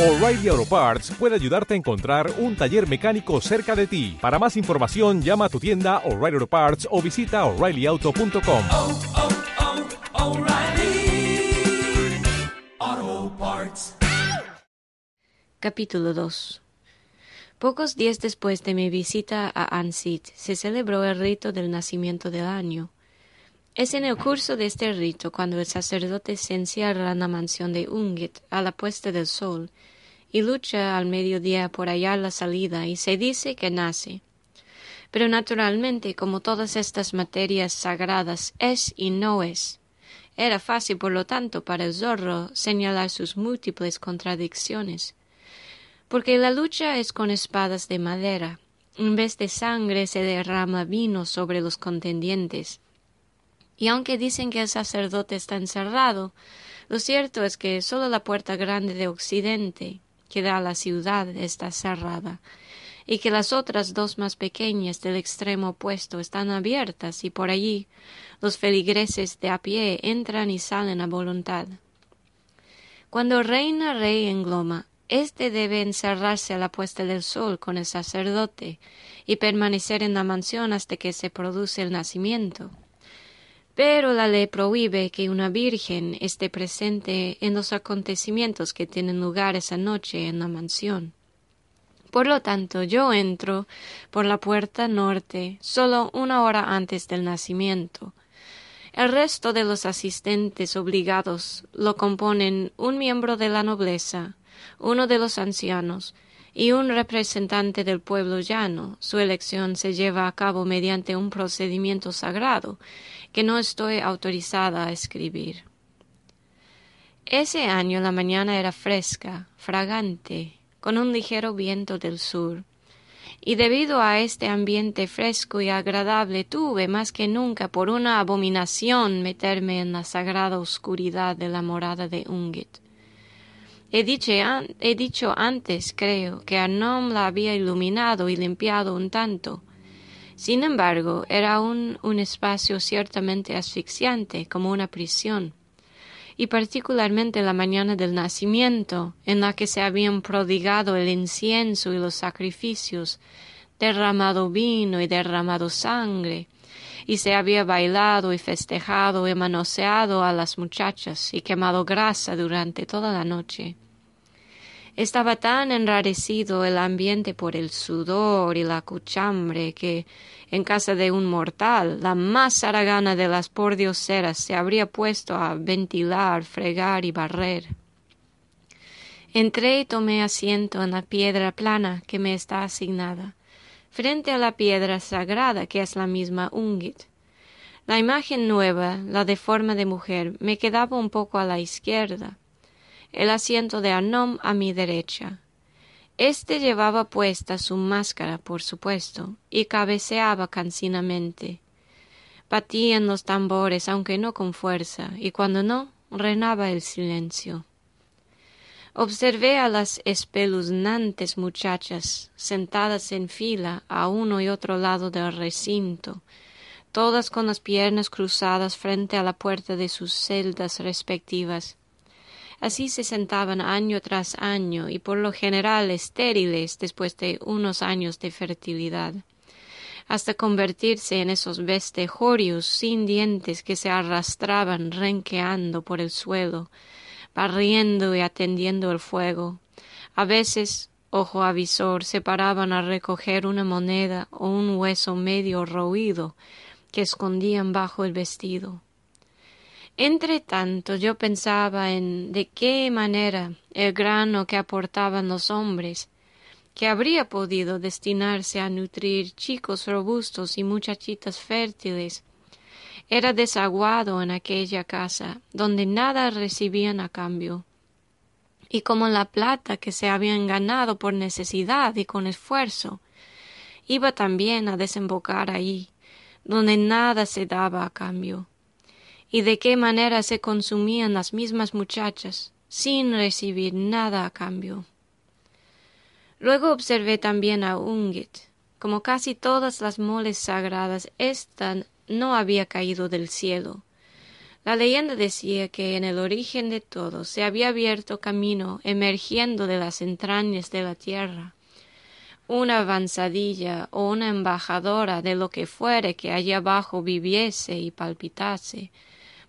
O'Reilly Auto Parts puede ayudarte a encontrar un taller mecánico cerca de ti. Para más información, llama a tu tienda O'Reilly Auto Parts o visita oreillyauto.com. oh, oh, Parts. Capítulo 2 Pocos días después de mi visita a Ansit se celebró el rito del nacimiento del año. Es en el curso de este rito cuando el sacerdote se encierra en la mansión de Ungit a la puesta del sol y lucha al mediodía por hallar la salida y se dice que nace. Pero naturalmente, como todas estas materias sagradas, es y no es. Era fácil, por lo tanto, para el zorro señalar sus múltiples contradicciones. Porque la lucha es con espadas de madera. En vez de sangre se derrama vino sobre los contendientes y aunque dicen que el sacerdote está encerrado, lo cierto es que solo la puerta grande de Occidente, que da a la ciudad, está cerrada, y que las otras dos más pequeñas del extremo opuesto están abiertas y por allí los feligreses de a pie entran y salen a voluntad. Cuando reina rey en Gloma, éste debe encerrarse a la puesta del sol con el sacerdote y permanecer en la mansión hasta que se produce el nacimiento pero la ley prohíbe que una virgen esté presente en los acontecimientos que tienen lugar esa noche en la mansión. Por lo tanto, yo entro por la puerta norte solo una hora antes del nacimiento. El resto de los asistentes obligados lo componen un miembro de la nobleza, uno de los ancianos, y un representante del pueblo llano. Su elección se lleva a cabo mediante un procedimiento sagrado que no estoy autorizada a escribir. Ese año la mañana era fresca, fragante, con un ligero viento del sur, y debido a este ambiente fresco y agradable tuve más que nunca por una abominación meterme en la sagrada oscuridad de la morada de Ungit. He dicho, he dicho antes, creo, que Arnom la había iluminado y limpiado un tanto. Sin embargo, era aún un espacio ciertamente asfixiante, como una prisión, y particularmente la mañana del nacimiento, en la que se habían prodigado el incienso y los sacrificios, derramado vino y derramado sangre, y se había bailado y festejado y manoseado a las muchachas y quemado grasa durante toda la noche. Estaba tan enrarecido el ambiente por el sudor y la cuchambre que, en casa de un mortal, la más haragana de las pordioseras se habría puesto a ventilar, fregar y barrer. Entré y tomé asiento en la piedra plana que me está asignada, frente a la piedra sagrada que es la misma Ungit. La imagen nueva, la de forma de mujer, me quedaba un poco a la izquierda, el asiento de Arnom a mi derecha. Este llevaba puesta su máscara, por supuesto, y cabeceaba cansinamente. Batían los tambores, aunque no con fuerza, y cuando no, reinaba el silencio. Observé a las espeluznantes muchachas sentadas en fila a uno y otro lado del recinto, todas con las piernas cruzadas frente a la puerta de sus celdas respectivas. Así se sentaban año tras año y por lo general estériles después de unos años de fertilidad, hasta convertirse en esos vestejorios sin dientes que se arrastraban renqueando por el suelo, barriendo y atendiendo el fuego. A veces, ojo avisor, se paraban a recoger una moneda o un hueso medio roído que escondían bajo el vestido. Entre tanto yo pensaba en de qué manera el grano que aportaban los hombres, que habría podido destinarse a nutrir chicos robustos y muchachitas fértiles, era desaguado en aquella casa, donde nada recibían a cambio. Y como la plata que se habían ganado por necesidad y con esfuerzo, iba también a desembocar ahí, donde nada se daba a cambio y de qué manera se consumían las mismas muchachas sin recibir nada a cambio. Luego observé también a Ungit. Como casi todas las moles sagradas, ésta no había caído del cielo. La leyenda decía que en el origen de todo se había abierto camino emergiendo de las entrañas de la tierra. Una avanzadilla o una embajadora de lo que fuere que allá abajo viviese y palpitase,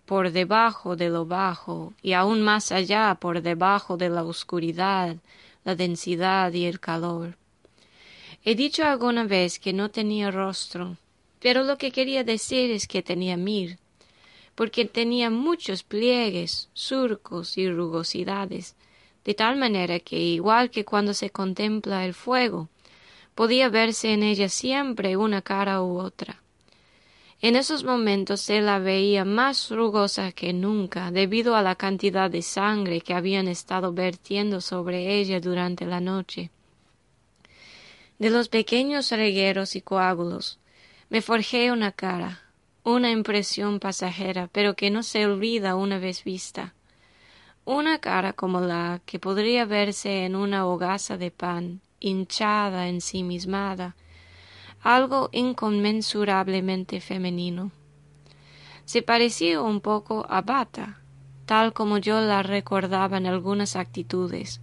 por debajo de lo bajo y aún más allá por debajo de la oscuridad, la densidad y el calor. He dicho alguna vez que no tenía rostro, pero lo que quería decir es que tenía mil, porque tenía muchos pliegues, surcos y rugosidades, de tal manera que igual que cuando se contempla el fuego, podía verse en ella siempre una cara u otra. En esos momentos se la veía más rugosa que nunca debido a la cantidad de sangre que habían estado vertiendo sobre ella durante la noche. De los pequeños regueros y coágulos me forjé una cara, una impresión pasajera, pero que no se olvida una vez vista. Una cara como la que podría verse en una hogaza de pan, hinchada, ensimismada, algo inconmensurablemente femenino. Se parecía un poco a Bata, tal como yo la recordaba en algunas actitudes.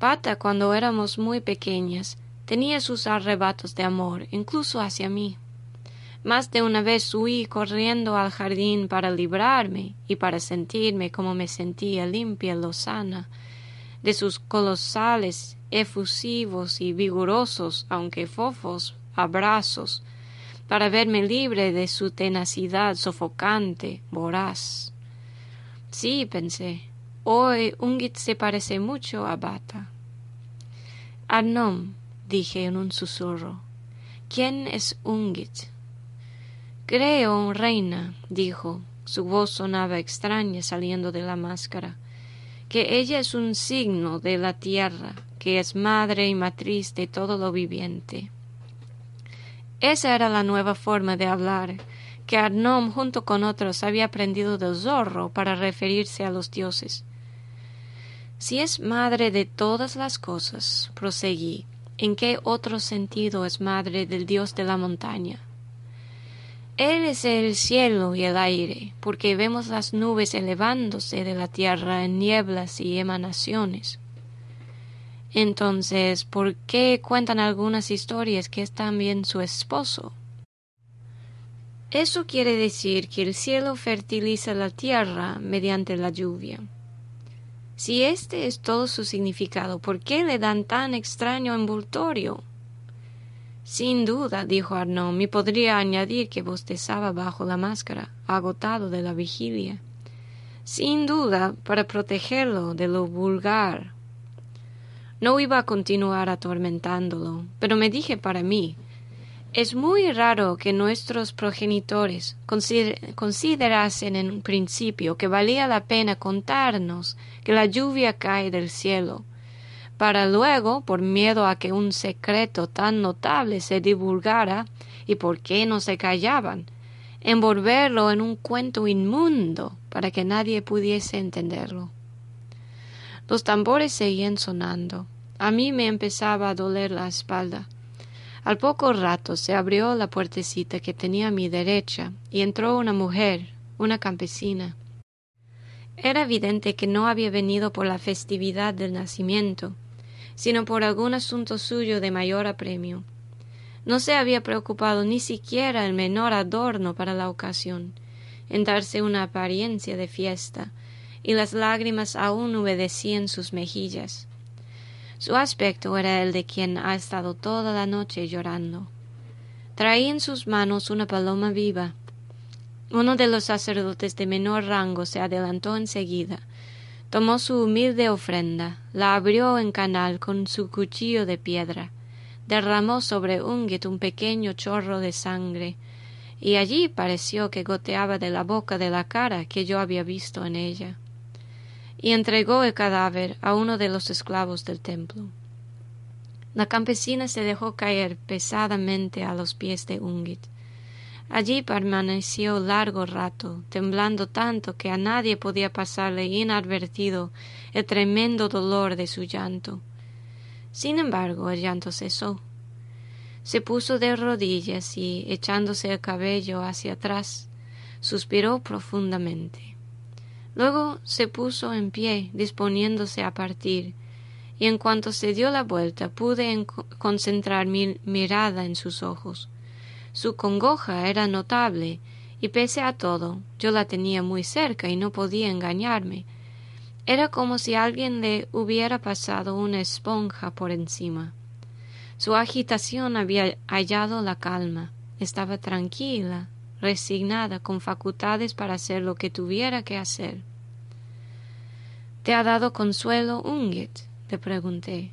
Bata, cuando éramos muy pequeñas, tenía sus arrebatos de amor, incluso hacia mí. Más de una vez huí corriendo al jardín para librarme y para sentirme como me sentía limpia, lozana, de sus colosales, efusivos y vigorosos, aunque fofos, abrazos, para verme libre de su tenacidad sofocante, voraz. Sí, pensé, hoy Ungit se parece mucho a Bata. Arnom, dije en un susurro. ¿Quién es Ungit? Creo, reina, dijo, su voz sonaba extraña saliendo de la máscara, que ella es un signo de la tierra, que es madre y matriz de todo lo viviente. Esa era la nueva forma de hablar que Arnom junto con otros había aprendido del zorro para referirse a los dioses. Si es madre de todas las cosas, proseguí, ¿En qué otro sentido es madre del dios de la montaña? Él es el cielo y el aire, porque vemos las nubes elevándose de la tierra en nieblas y emanaciones. Entonces, ¿por qué cuentan algunas historias que es también su esposo? Eso quiere decir que el cielo fertiliza la tierra mediante la lluvia. Si este es todo su significado, ¿por qué le dan tan extraño envoltorio? Sin duda, dijo Arnaud, me podría añadir que bostezaba bajo la máscara, agotado de la vigilia. Sin duda, para protegerlo de lo vulgar. No iba a continuar atormentándolo, pero me dije para mí, es muy raro que nuestros progenitores considerasen en un principio que valía la pena contarnos que la lluvia cae del cielo, para luego, por miedo a que un secreto tan notable se divulgara, y por qué no se callaban, envolverlo en un cuento inmundo para que nadie pudiese entenderlo. Los tambores seguían sonando. A mí me empezaba a doler la espalda. Al poco rato se abrió la puertecita que tenía a mi derecha y entró una mujer, una campesina. Era evidente que no había venido por la festividad del nacimiento, sino por algún asunto suyo de mayor apremio. No se había preocupado ni siquiera el menor adorno para la ocasión, en darse una apariencia de fiesta, y las lágrimas aún humedecían sus mejillas. Su aspecto era el de quien ha estado toda la noche llorando. Traía en sus manos una paloma viva. Uno de los sacerdotes de menor rango se adelantó enseguida, tomó su humilde ofrenda, la abrió en canal con su cuchillo de piedra, derramó sobre Ungit un pequeño chorro de sangre, y allí pareció que goteaba de la boca de la cara que yo había visto en ella y entregó el cadáver a uno de los esclavos del templo. La campesina se dejó caer pesadamente a los pies de Ungit. Allí permaneció largo rato, temblando tanto que a nadie podía pasarle inadvertido el tremendo dolor de su llanto. Sin embargo, el llanto cesó. Se puso de rodillas y, echándose el cabello hacia atrás, Suspiró profundamente. Luego se puso en pie, disponiéndose a partir, y en cuanto se dio la vuelta pude concentrar mi mirada en sus ojos. Su congoja era notable, y pese a todo, yo la tenía muy cerca y no podía engañarme. Era como si alguien le hubiera pasado una esponja por encima. Su agitación había hallado la calma. Estaba tranquila, resignada, con facultades para hacer lo que tuviera que hacer. ¿Te ha dado consuelo Ungit? le pregunté.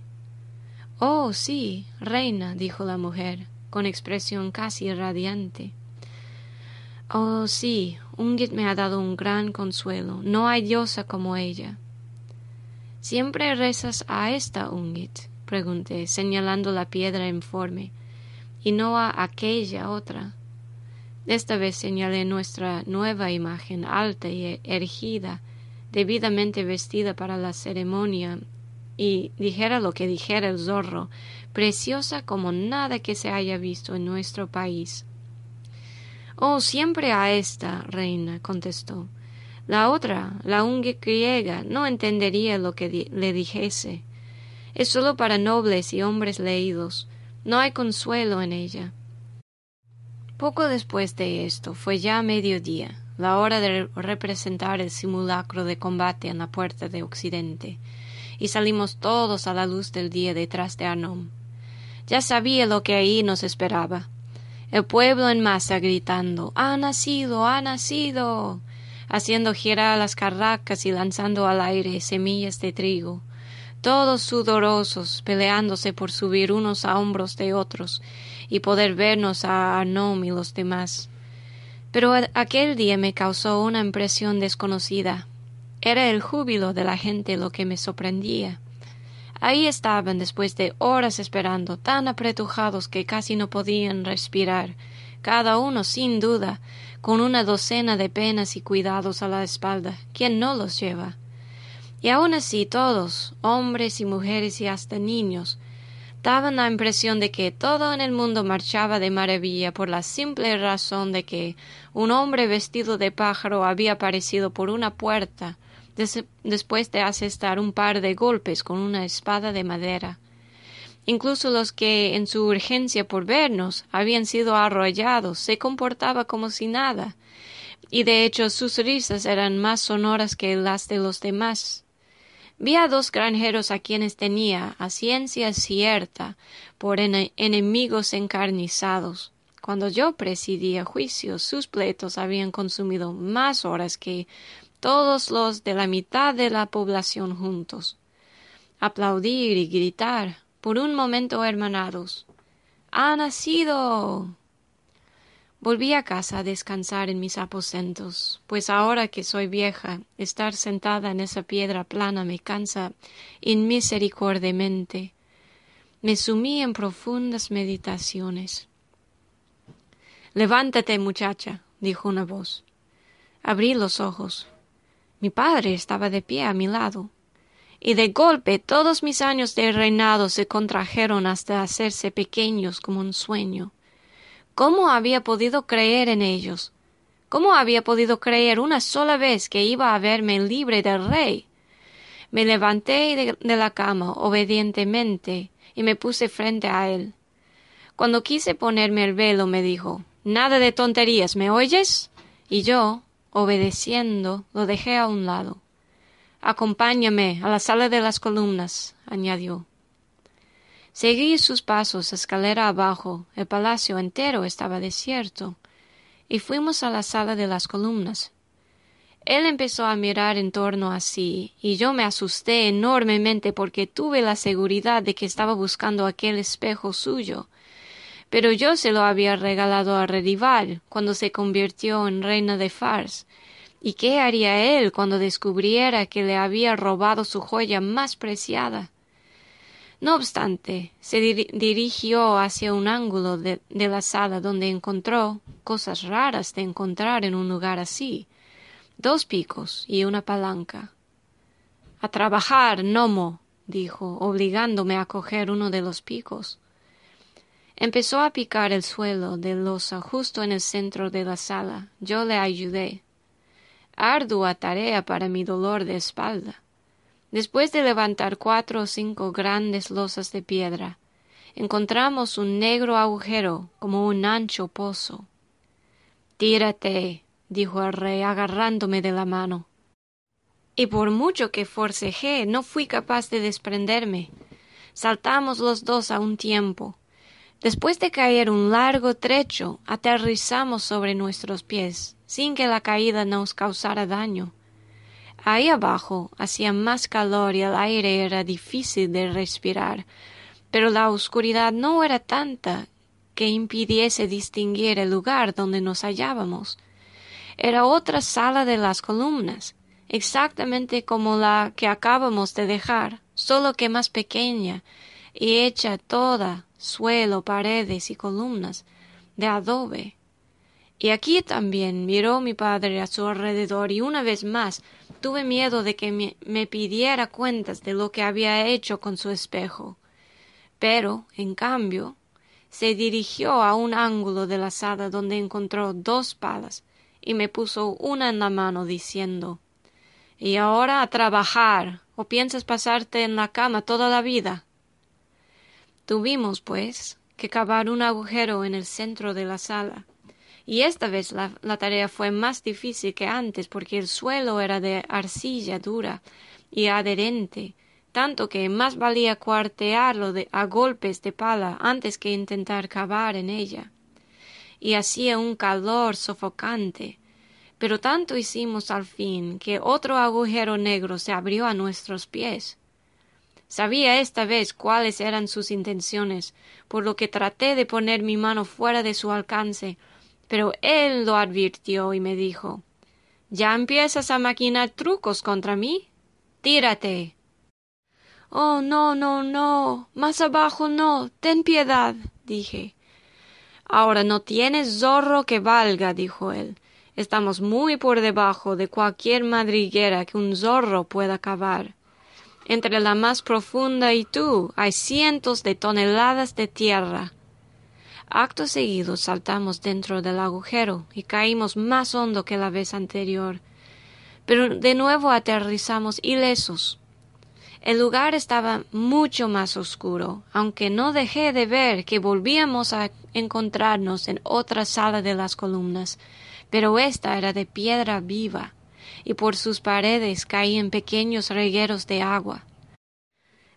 Oh, sí, reina, dijo la mujer, con expresión casi radiante. Oh, sí, Ungit me ha dado un gran consuelo. No hay diosa como ella. ¿Siempre rezas a esta Ungit? pregunté, señalando la piedra informe, y no a aquella otra. Esta vez señalé nuestra nueva imagen, alta y erigida, debidamente vestida para la ceremonia, y dijera lo que dijera el zorro, preciosa como nada que se haya visto en nuestro país. Oh, siempre a esta, reina, contestó. La otra, la ungue griega, no entendería lo que le dijese. Es sólo para nobles y hombres leídos. No hay consuelo en ella. Poco después de esto, fue ya mediodía, la hora de representar el simulacro de combate en la puerta de Occidente, y salimos todos a la luz del día detrás de Arnón. Ya sabía lo que ahí nos esperaba el pueblo en masa gritando Ha nacido, ha nacido haciendo girar las carracas y lanzando al aire semillas de trigo, todos sudorosos, peleándose por subir unos a hombros de otros y poder vernos a Arnom y los demás. Pero aquel día me causó una impresión desconocida. Era el júbilo de la gente lo que me sorprendía. Ahí estaban después de horas esperando, tan apretujados que casi no podían respirar, cada uno sin duda, con una docena de penas y cuidados a la espalda. ¿Quién no los lleva? Y aun así todos, hombres y mujeres y hasta niños, daban la impresión de que todo en el mundo marchaba de maravilla por la simple razón de que un hombre vestido de pájaro había aparecido por una puerta después de asestar un par de golpes con una espada de madera. Incluso los que, en su urgencia por vernos, habían sido arrollados, se comportaba como si nada, y de hecho sus risas eran más sonoras que las de los demás. Vi a dos granjeros a quienes tenía, a ciencia cierta, por enemigos encarnizados. Cuando yo presidía juicios, sus pleitos habían consumido más horas que todos los de la mitad de la población juntos. Aplaudir y gritar, por un momento hermanados. ¡Ha nacido! Volví a casa a descansar en mis aposentos, pues ahora que soy vieja, estar sentada en esa piedra plana me cansa inmisericordiamente. Me sumí en profundas meditaciones. Levántate, muchacha, dijo una voz. Abrí los ojos. Mi padre estaba de pie a mi lado, y de golpe todos mis años de reinado se contrajeron hasta hacerse pequeños como un sueño. ¿Cómo había podido creer en ellos? ¿Cómo había podido creer una sola vez que iba a verme libre del rey? Me levanté de, de la cama obedientemente y me puse frente a él. Cuando quise ponerme el velo me dijo Nada de tonterías, ¿me oyes? Y yo, Obedeciendo, lo dejé a un lado. Acompáñame a la sala de las columnas, añadió. Seguí sus pasos escalera abajo. El palacio entero estaba desierto. Y fuimos a la sala de las columnas. Él empezó a mirar en torno a sí, y yo me asusté enormemente porque tuve la seguridad de que estaba buscando aquel espejo suyo, pero yo se lo había regalado a Redival cuando se convirtió en reina de Fars. ¿Y qué haría él cuando descubriera que le había robado su joya más preciada? No obstante, se dirigió hacia un ángulo de, de, la sala donde encontró cosas raras de encontrar en un lugar así dos picos y una palanca. A trabajar, gnomo, dijo, obligándome a coger uno de los picos. Empezó a picar el suelo de losa justo en el centro de la sala. Yo le ayudé. Ardua tarea para mi dolor de espalda. Después de levantar cuatro o cinco grandes losas de piedra, encontramos un negro agujero como un ancho pozo. Tírate, dijo el rey agarrándome de la mano. Y por mucho que forcejé, no fui capaz de desprenderme. Saltamos los dos a un tiempo. Después de caer un largo trecho, aterrizamos sobre nuestros pies, sin que la caída nos causara daño. Ahí abajo hacía más calor y el aire era difícil de respirar, pero la oscuridad no era tanta que impidiese distinguir el lugar donde nos hallábamos. Era otra sala de las columnas, exactamente como la que acabamos de dejar, solo que más pequeña y hecha toda suelo, paredes y columnas de adobe. Y aquí también miró mi padre a su alrededor y una vez más tuve miedo de que me, pidiera cuentas de lo que había hecho con su espejo. Pero, en cambio, se dirigió a un ángulo de la sala donde encontró dos palas y me puso una en la mano diciendo Y ahora a trabajar, o piensas pasarte en la cama toda la vida. Tuvimos, pues, que cavar un agujero en el centro de la sala, y esta vez la, tarea fue más difícil que antes porque el suelo era de arcilla dura y adherente, tanto que más valía cuartearlo de, a golpes de pala antes que intentar cavar en ella. Y hacía un calor sofocante. Pero tanto hicimos al fin que otro agujero negro se abrió a nuestros pies. Sabía esta vez cuáles eran sus intenciones, por lo que traté de poner mi mano fuera de su alcance, pero él lo advirtió y me dijo ¿Ya empiezas a maquinar trucos contra mí? Tírate. Oh, no, no, no. Más abajo no. Ten piedad, dije. Ahora no tienes zorro que valga, dijo él. Estamos muy por debajo de cualquier madriguera que un zorro pueda cavar. Entre la más profunda y tú hay cientos de toneladas de tierra. Acto seguido saltamos dentro del agujero y caímos más hondo que la vez anterior. Pero de nuevo aterrizamos ilesos. El lugar estaba mucho más oscuro, aunque no dejé de ver que volvíamos a encontrarnos en otra sala de las columnas, pero esta era de piedra viva, y por sus paredes caían pequeños regueros de agua.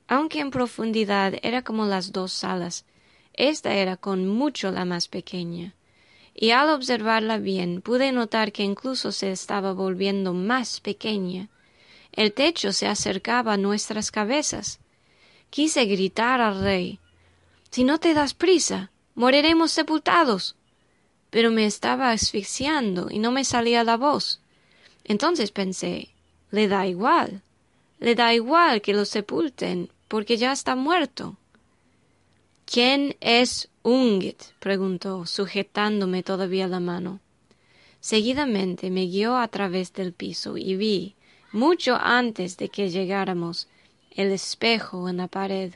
Aunque en profundidad era como las dos salas, esta era con mucho la más pequeña, y al observarla bien pude notar que incluso se estaba volviendo más pequeña, el techo se acercaba a nuestras cabezas. Quise gritar al rey Si no te das prisa, moriremos sepultados. Pero me estaba asfixiando y no me salía la voz. Entonces pensé le da igual. Le da igual que lo sepulten, porque ya está muerto. ¿Quién es Ungit? preguntó, sujetándome todavía la mano. Seguidamente me guió a través del piso y vi mucho antes de que llegáramos, el espejo en la pared,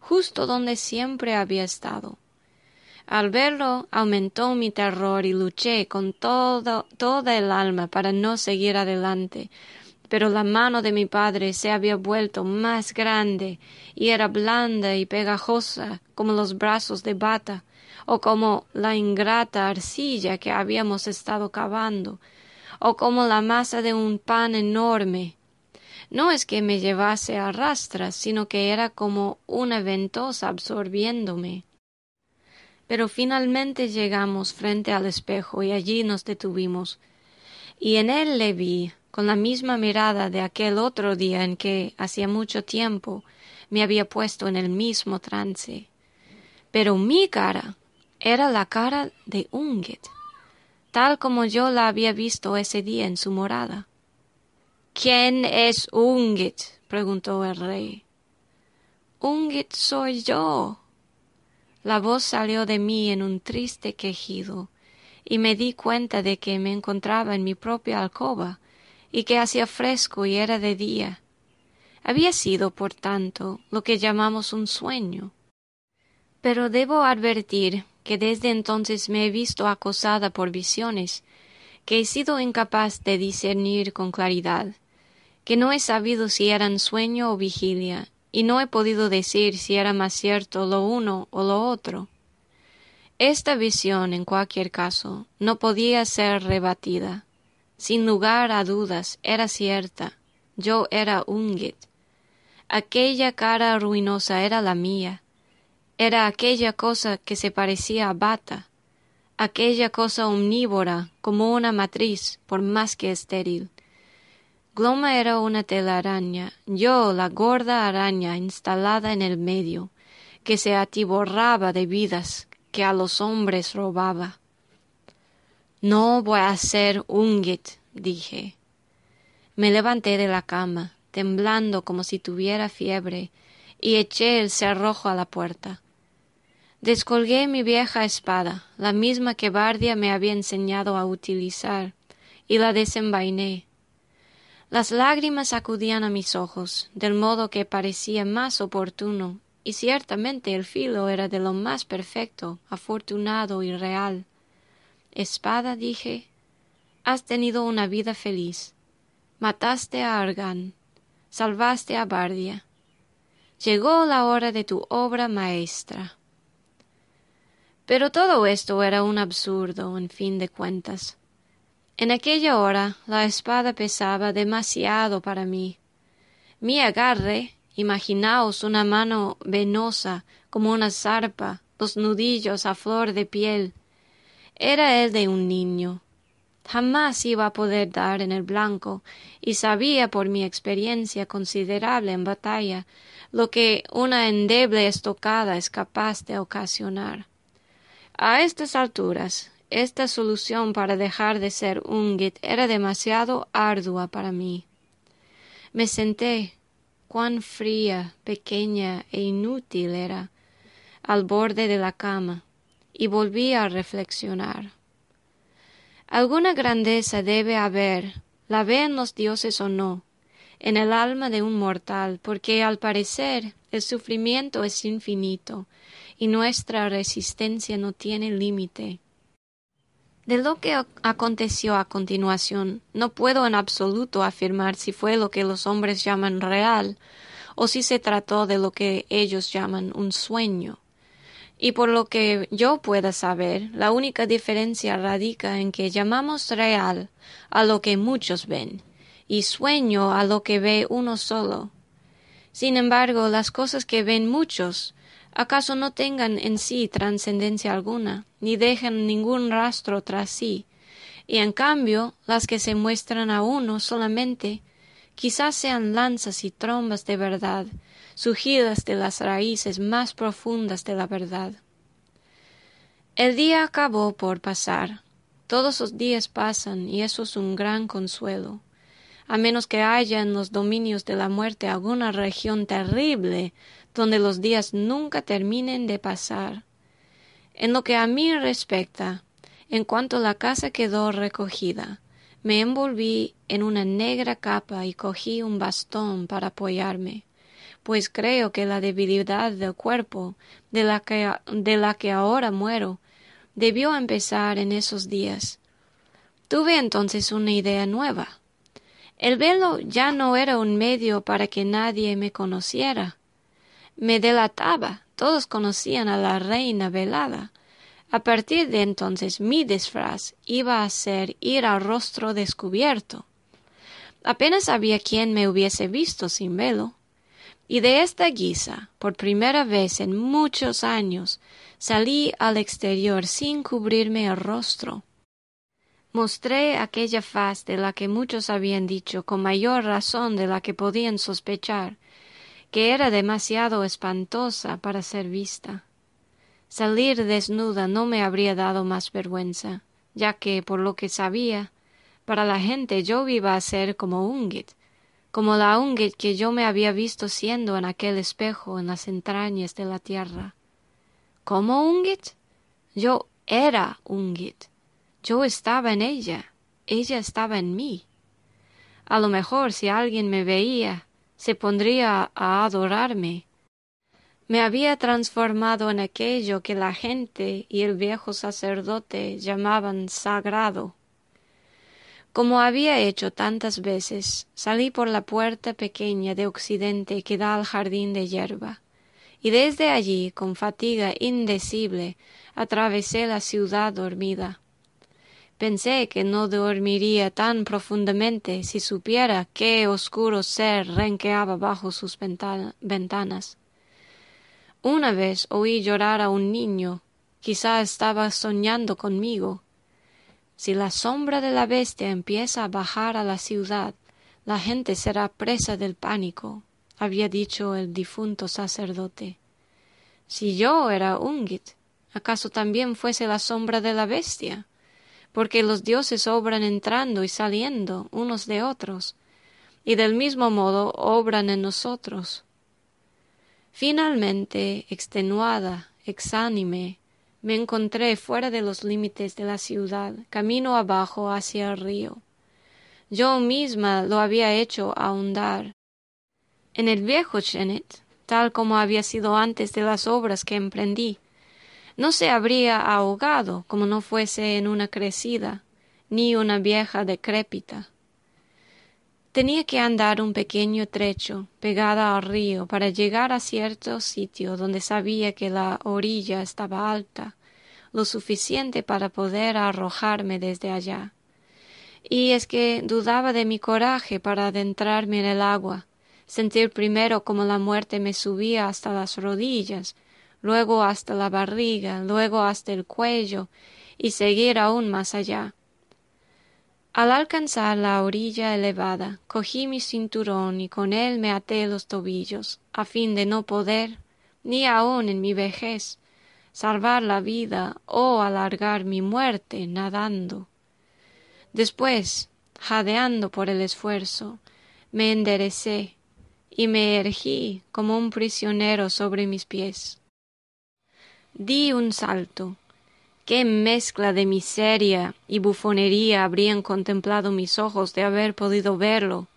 justo donde siempre había estado. Al verlo aumentó mi terror y luché con todo, toda el alma para no seguir adelante, pero la mano de mi padre se había vuelto más grande y era blanda y pegajosa como los brazos de bata o como la ingrata arcilla que habíamos estado cavando o como la masa de un pan enorme. No es que me llevase a rastras, sino que era como una ventosa absorbiéndome. Pero finalmente llegamos frente al espejo y allí nos detuvimos. Y en él le vi, con la misma mirada de aquel otro día en que, hacía mucho tiempo, me había puesto en el mismo trance. Pero mi cara era la cara de Ungit tal como yo la había visto ese día en su morada. ¿Quién es Ungit? preguntó el rey. Ungit soy yo. La voz salió de mí en un triste quejido, y me di cuenta de que me encontraba en mi propia alcoba, y que hacía fresco y era de día. Había sido, por tanto, lo que llamamos un sueño. Pero debo advertir que desde entonces me he visto acosada por visiones, que he sido incapaz de discernir con claridad, que no he sabido si eran sueño o vigilia, y no he podido decir si era más cierto lo uno o lo otro. Esta visión, en cualquier caso, no podía ser rebatida. Sin lugar a dudas, era cierta. Yo era Ungit. Aquella cara ruinosa era la mía. Era aquella cosa que se parecía a bata. Aquella cosa omnívora, como una matriz, por más que estéril. Gloma era una telaraña, yo la gorda araña instalada en el medio, que se atiborraba de vidas que a los hombres robaba. No voy a ser Ungit, dije. Me levanté de la cama, temblando como si tuviera fiebre, y eché el cerrojo a la puerta. Descolgué mi vieja espada, la misma que Bardia me había enseñado a utilizar, y la desenvainé. Las lágrimas acudían a mis ojos, del modo que parecía más oportuno, y ciertamente el filo era de lo más perfecto, afortunado y real. Espada, dije, has tenido una vida feliz. Mataste a Argan, salvaste a Bardia. Llegó la hora de tu obra maestra. Pero todo esto era un absurdo, en fin de cuentas. En aquella hora la espada pesaba demasiado para mí. Mi agarre, imaginaos una mano venosa como una zarpa, los nudillos a flor de piel, era el de un niño. Jamás iba a poder dar en el blanco, y sabía por mi experiencia considerable en batalla lo que una endeble estocada es capaz de ocasionar. A estas alturas esta solución para dejar de ser Ungit era demasiado ardua para mí. Me senté, cuán fría, pequeña e inútil era, al borde de la cama, y volví a reflexionar. Alguna grandeza debe haber, la vean los dioses o no, en el alma de un mortal, porque al parecer el sufrimiento es infinito y nuestra resistencia no tiene límite. De lo que aconteció a continuación, no puedo en absoluto afirmar si fue lo que los hombres llaman real o si se trató de lo que ellos llaman un sueño. Y por lo que yo pueda saber, la única diferencia radica en que llamamos real a lo que muchos ven y sueño a lo que ve uno solo. Sin embargo, las cosas que ven muchos acaso no tengan en sí trascendencia alguna, ni dejan ningún rastro tras sí, y en cambio las que se muestran a uno solamente, quizás sean lanzas y trombas de verdad, surgidas de las raíces más profundas de la verdad. El día acabó por pasar. Todos los días pasan y eso es un gran consuelo. A menos que haya en los dominios de la muerte alguna región terrible donde los días nunca terminen de pasar. En lo que a mí respecta, en cuanto la casa quedó recogida, me envolví en una negra capa y cogí un bastón para apoyarme, pues creo que la debilidad del cuerpo de la que, de la que ahora muero debió empezar en esos días. Tuve entonces una idea nueva. El velo ya no era un medio para que nadie me conociera, me delataba. Todos conocían a la reina velada. A partir de entonces mi disfraz iba a ser ir al rostro descubierto. Apenas había quien me hubiese visto sin velo. Y de esta guisa, por primera vez en muchos años, salí al exterior sin cubrirme el rostro. Mostré aquella faz de la que muchos habían dicho con mayor razón de la que podían sospechar, que era demasiado espantosa para ser vista. Salir desnuda no me habría dado más vergüenza, ya que, por lo que sabía, para la gente yo iba a ser como Ungit, como la Ungit que yo me había visto siendo en aquel espejo en las entrañas de la tierra. ¿Cómo Ungit? Yo era Ungit. Yo estaba en ella, ella estaba en mí. A lo mejor si alguien me veía, se pondría a adorarme. me había transformado en aquello que la gente y el viejo sacerdote llamaban sagrado. Como había hecho tantas veces, salí por la puerta pequeña de occidente que da al jardín de hierba, y desde allí, con fatiga indecible, atravesé la ciudad dormida. Pensé que no dormiría tan profundamente si supiera qué oscuro ser renqueaba bajo sus ventanas. Una vez oí llorar a un niño, quizá estaba soñando conmigo. Si la sombra de la bestia empieza a bajar a la ciudad, la gente será presa del pánico, había dicho el difunto sacerdote. Si yo era Ungit, ¿acaso también fuese la sombra de la bestia? Porque los dioses obran entrando y saliendo unos de otros, y del mismo modo obran en nosotros. Finalmente, extenuada, exánime, me encontré fuera de los límites de la ciudad, camino abajo hacia el río. Yo misma lo había hecho ahondar. En el viejo Chenet, tal como había sido antes de las obras que emprendí, no se habría ahogado como no fuese en una crecida, ni una vieja decrépita. Tenía que andar un pequeño trecho pegada al río para llegar a cierto sitio donde sabía que la orilla estaba alta, lo suficiente para poder arrojarme desde allá. Y es que dudaba de mi coraje para adentrarme en el agua, sentir primero como la muerte me subía hasta las rodillas, luego hasta la barriga, luego hasta el cuello, y seguir aún más allá. Al alcanzar la orilla elevada, cogí mi cinturón y con él me até los tobillos, a fin de no poder, ni aun en mi vejez, salvar la vida o alargar mi muerte nadando. Después, jadeando por el esfuerzo, me enderecé y me ergí como un prisionero sobre mis pies. Di un salto, qué mezcla de miseria y bufonería habrían contemplado mis ojos de haber podido verlo.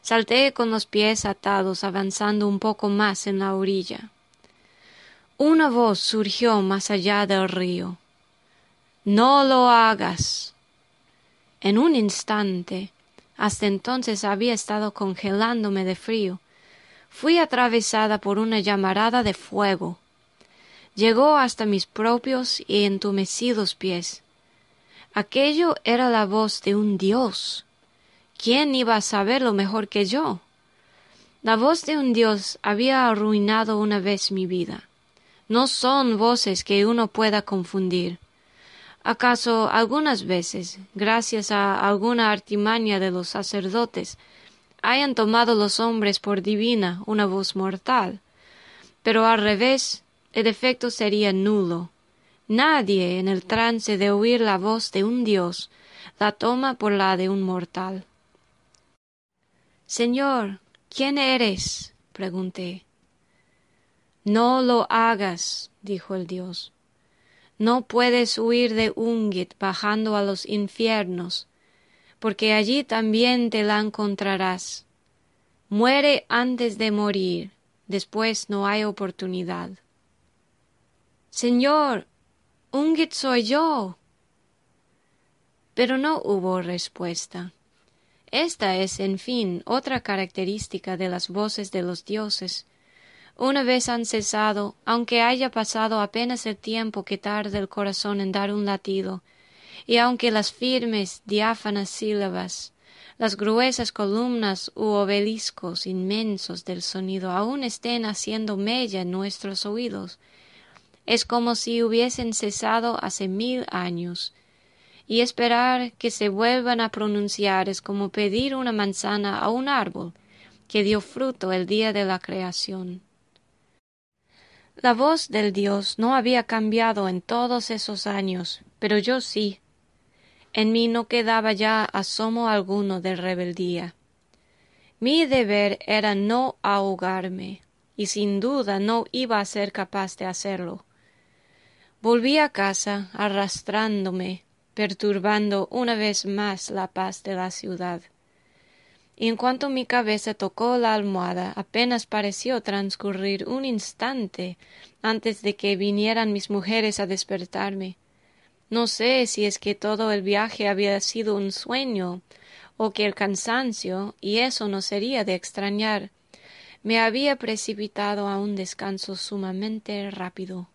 Salté con los pies atados, avanzando un poco más en la orilla. Una voz surgió más allá del río. No lo hagas. En un instante, hasta entonces había estado congelándome de frío, fui atravesada por una llamarada de fuego llegó hasta mis propios y entumecidos pies. Aquello era la voz de un Dios. ¿Quién iba a saberlo mejor que yo? La voz de un Dios había arruinado una vez mi vida. No son voces que uno pueda confundir. ¿Acaso algunas veces, gracias a alguna artimaña de los sacerdotes, hayan tomado los hombres por divina una voz mortal? Pero al revés, el efecto sería nulo. Nadie en el trance de oír la voz de un Dios la toma por la de un mortal. Señor, ¿quién eres? pregunté. No lo hagas, dijo el Dios. No puedes huir de Ungit bajando a los infiernos, porque allí también te la encontrarás. Muere antes de morir, después no hay oportunidad. Señor, Ungit soy yo. Pero no hubo respuesta. Esta es, en fin, otra característica de las voces de los dioses. Una vez han cesado, aunque haya pasado apenas el tiempo que tarda el corazón en dar un latido, y aunque las firmes, diáfanas sílabas, las gruesas columnas u obeliscos inmensos del sonido aún estén haciendo mella en nuestros oídos, es como si hubiesen cesado hace mil años, y esperar que se vuelvan a pronunciar es como pedir una manzana a un árbol que dio fruto el día de la creación. La voz del Dios no había cambiado en todos esos años, pero yo sí. En mí no quedaba ya asomo alguno de rebeldía. Mi deber era no ahogarme, y sin duda no iba a ser capaz de hacerlo. Volví a casa arrastrándome, perturbando una vez más la paz de la ciudad. En cuanto mi cabeza tocó la almohada apenas pareció transcurrir un instante antes de que vinieran mis mujeres a despertarme. No sé si es que todo el viaje había sido un sueño, o que el cansancio, y eso no sería de extrañar, me había precipitado a un descanso sumamente rápido.